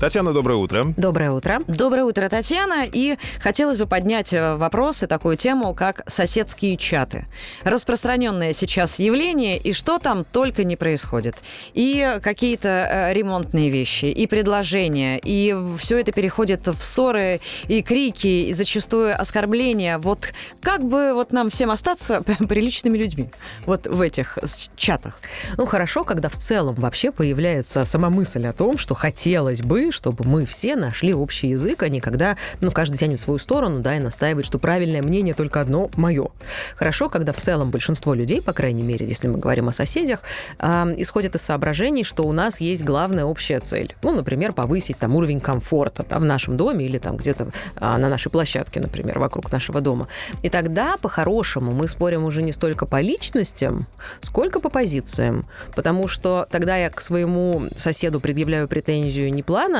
Татьяна, доброе утро. Доброе утро. Доброе утро, Татьяна. И хотелось бы поднять э, вопрос и такую тему, как соседские чаты. Распространенное сейчас явление, и что там только не происходит. И какие-то э, ремонтные вещи, и предложения, и все это переходит в ссоры, и крики, и зачастую оскорбления. Вот как бы вот нам всем остаться приличными людьми вот в этих чатах? Ну, хорошо, когда в целом вообще появляется сама мысль о том, что хотелось бы, чтобы мы все нашли общий язык, а не когда, ну, каждый тянет в свою сторону, да, и настаивает, что правильное мнение только одно мое. Хорошо, когда в целом большинство людей, по крайней мере, если мы говорим о соседях, э, исходят из соображений, что у нас есть главная общая цель. Ну, например, повысить там уровень комфорта да, в нашем доме или там где-то э, на нашей площадке, например, вокруг нашего дома. И тогда, по-хорошему, мы спорим уже не столько по личностям, сколько по позициям. Потому что тогда я к своему соседу предъявляю претензию не плана,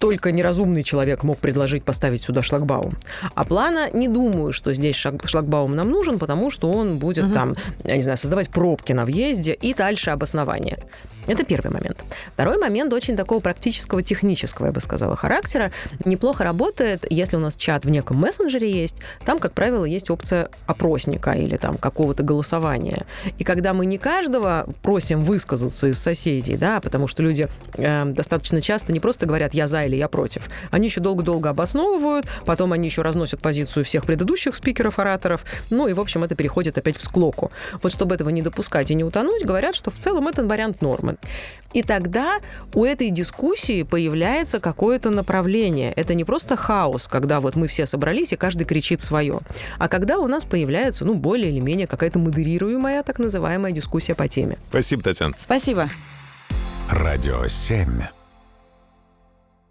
только неразумный человек мог предложить поставить сюда шлагбаум. А плана не думаю, что здесь шлагбаум нам нужен, потому что он будет угу. там, я не знаю, создавать пробки на въезде и дальше обоснование. Это первый момент. Второй момент очень такого практического, технического, я бы сказала, характера. Неплохо работает, если у нас чат в неком мессенджере есть, там, как правило, есть опция опросника или там какого-то голосования. И когда мы не каждого просим высказаться из соседей, да, потому что люди э, достаточно часто не просто говорят «я за» или «я против», они еще долго-долго обосновывают, потом они еще разносят позицию всех предыдущих спикеров, ораторов, ну и, в общем, это переходит опять в склоку. Вот чтобы этого не допускать и не утонуть, говорят, что в целом это вариант нормы. И тогда у этой дискуссии появляется какое-то направление. Это не просто хаос, когда вот мы все собрались и каждый кричит свое, а когда у нас появляется, ну, более или менее какая-то модерируемая, так называемая дискуссия по теме. Спасибо, Татьяна. Спасибо. Радио 7.